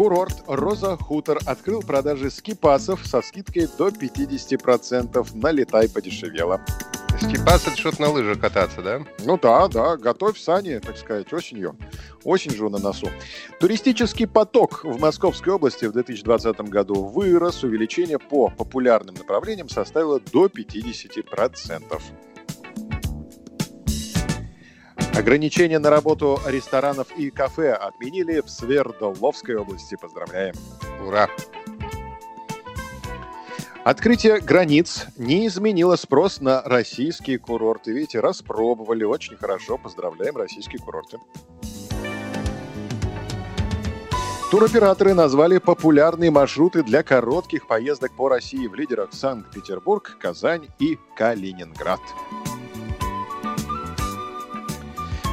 Курорт «Роза Хутор» открыл продажи скипасов со скидкой до 50%. Налетай подешевело. Скипас это что-то на лыжах кататься, да? Ну да, да, готовь сани, так сказать, осенью. Осень же на носу. Туристический поток в Московской области в 2020 году вырос. Увеличение по популярным направлениям составило до 50%. Ограничения на работу ресторанов и кафе отменили в Свердловской области. Поздравляем. Ура! Открытие границ не изменило спрос на российские курорты. Видите, распробовали очень хорошо. Поздравляем российские курорты. Туроператоры назвали популярные маршруты для коротких поездок по России в лидерах Санкт-Петербург, Казань и Калининград.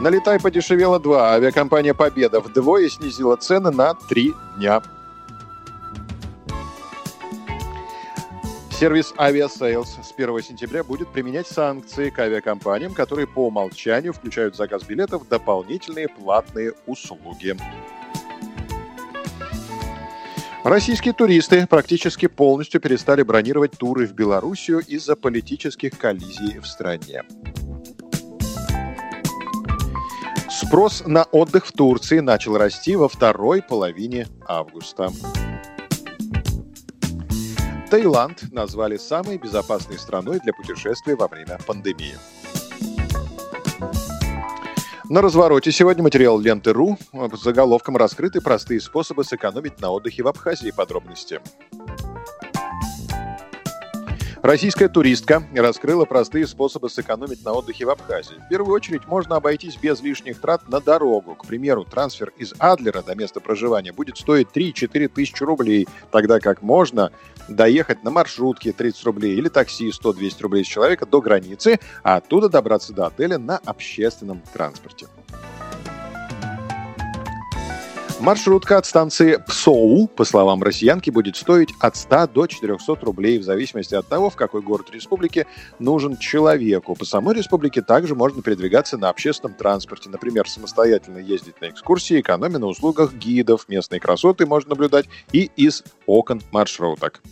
Налетай подешевело 2. Авиакомпания «Победа» вдвое снизила цены на 3 дня. Сервис Aviasales с 1 сентября будет применять санкции к авиакомпаниям, которые по умолчанию включают в заказ билетов дополнительные платные услуги. Российские туристы практически полностью перестали бронировать туры в Белоруссию из-за политических коллизий в стране. Спрос на отдых в Турции начал расти во второй половине августа. Таиланд назвали самой безопасной страной для путешествий во время пандемии. На развороте сегодня материал ленты.ру с заголовком «Раскрыты простые способы сэкономить на отдыхе в Абхазии». Подробности. Российская туристка раскрыла простые способы сэкономить на отдыхе в Абхазии. В первую очередь можно обойтись без лишних трат на дорогу. К примеру, трансфер из Адлера до места проживания будет стоить 3-4 тысячи рублей, тогда как можно доехать на маршрутке 30 рублей или такси 100-200 рублей с человека до границы, а оттуда добраться до отеля на общественном транспорте. Маршрутка от станции Псоу, по словам россиянки, будет стоить от 100 до 400 рублей в зависимости от того, в какой город республики нужен человеку. По самой республике также можно передвигаться на общественном транспорте. Например, самостоятельно ездить на экскурсии, экономя на услугах гидов. Местные красоты можно наблюдать и из окон маршруток.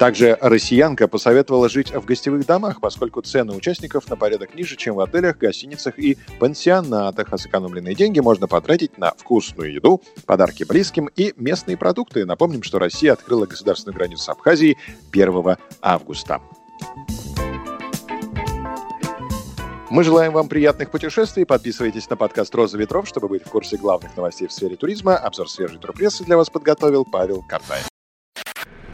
Также россиянка посоветовала жить в гостевых домах, поскольку цены участников на порядок ниже, чем в отелях, гостиницах и пансионатах, а сэкономленные деньги можно потратить на вкусную еду, подарки близким и местные продукты. Напомним, что Россия открыла государственную границу с Абхазией 1 августа. Мы желаем вам приятных путешествий. Подписывайтесь на подкаст «Роза ветров», чтобы быть в курсе главных новостей в сфере туризма. Обзор свежей турпрессы для вас подготовил Павел Картаев.